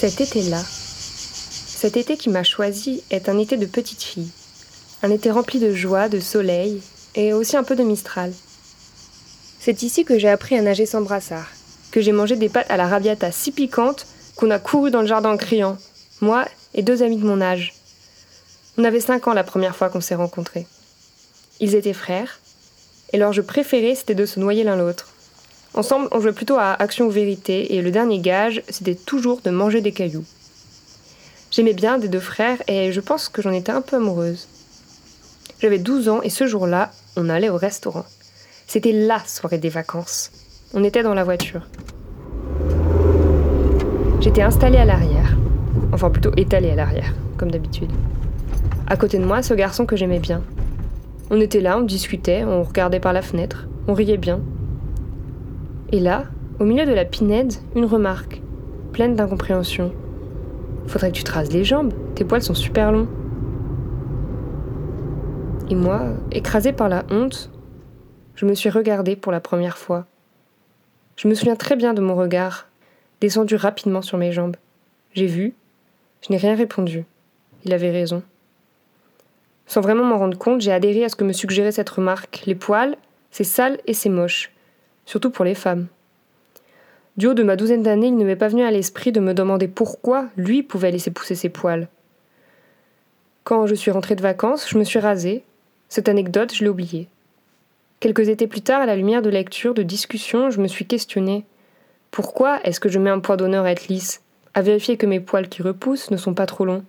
Cet été-là, cet été qui m'a choisi est un été de petite fille. Un été rempli de joie, de soleil et aussi un peu de mistral. C'est ici que j'ai appris à nager sans brassard, que j'ai mangé des pâtes à la rabiata si piquantes qu'on a couru dans le jardin en criant, moi et deux amis de mon âge. On avait cinq ans la première fois qu'on s'est rencontrés. Ils étaient frères, et leur jeu préféré c'était de se noyer l'un l'autre. Ensemble, on jouait plutôt à action ou vérité, et le dernier gage, c'était toujours de manger des cailloux. J'aimais bien des deux frères, et je pense que j'en étais un peu amoureuse. J'avais 12 ans, et ce jour-là, on allait au restaurant. C'était la soirée des vacances. On était dans la voiture. J'étais installée à l'arrière. Enfin, plutôt étalée à l'arrière, comme d'habitude. À côté de moi, ce garçon que j'aimais bien. On était là, on discutait, on regardait par la fenêtre, on riait bien, et là, au milieu de la pinède, une remarque, pleine d'incompréhension. Faudrait que tu traces les jambes, tes poils sont super longs. Et moi, écrasée par la honte, je me suis regardée pour la première fois. Je me souviens très bien de mon regard, descendu rapidement sur mes jambes. J'ai vu, je n'ai rien répondu. Il avait raison. Sans vraiment m'en rendre compte, j'ai adhéré à ce que me suggérait cette remarque. Les poils, c'est sale et c'est moche surtout pour les femmes. Du haut de ma douzaine d'années, il ne m'est pas venu à l'esprit de me demander pourquoi lui pouvait laisser pousser ses poils. Quand je suis rentrée de vacances, je me suis rasée. Cette anecdote, je l'ai oubliée. Quelques étés plus tard, à la lumière de lecture, de discussion, je me suis questionnée. Pourquoi est-ce que je mets un poids d'honneur à être lisse À vérifier que mes poils qui repoussent ne sont pas trop longs?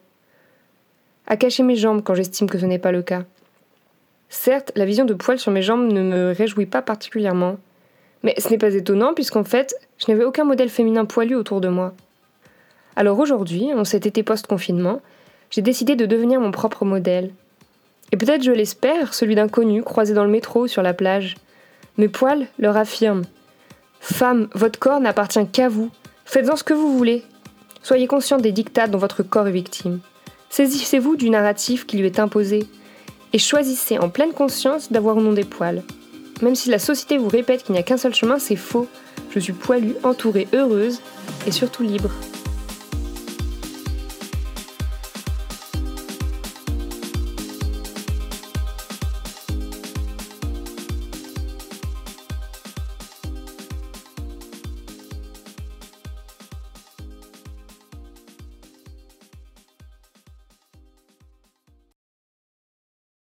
À cacher mes jambes quand j'estime que ce n'est pas le cas Certes, la vision de poils sur mes jambes ne me réjouit pas particulièrement, mais ce n'est pas étonnant puisqu'en fait, je n'avais aucun modèle féminin poilu autour de moi. Alors aujourd'hui, en cet été post-confinement, j'ai décidé de devenir mon propre modèle. Et peut-être, je l'espère, celui d'inconnus croisés dans le métro ou sur la plage. Mes poils leur affirment Femme, votre corps n'appartient qu'à vous. Faites-en ce que vous voulez. Soyez conscient des dictats dont votre corps est victime. Saisissez-vous du narratif qui lui est imposé et choisissez en pleine conscience d'avoir ou non des poils. Même si la société vous répète qu'il n'y a qu'un seul chemin, c'est faux. Je suis poilue, entourée, heureuse et surtout libre.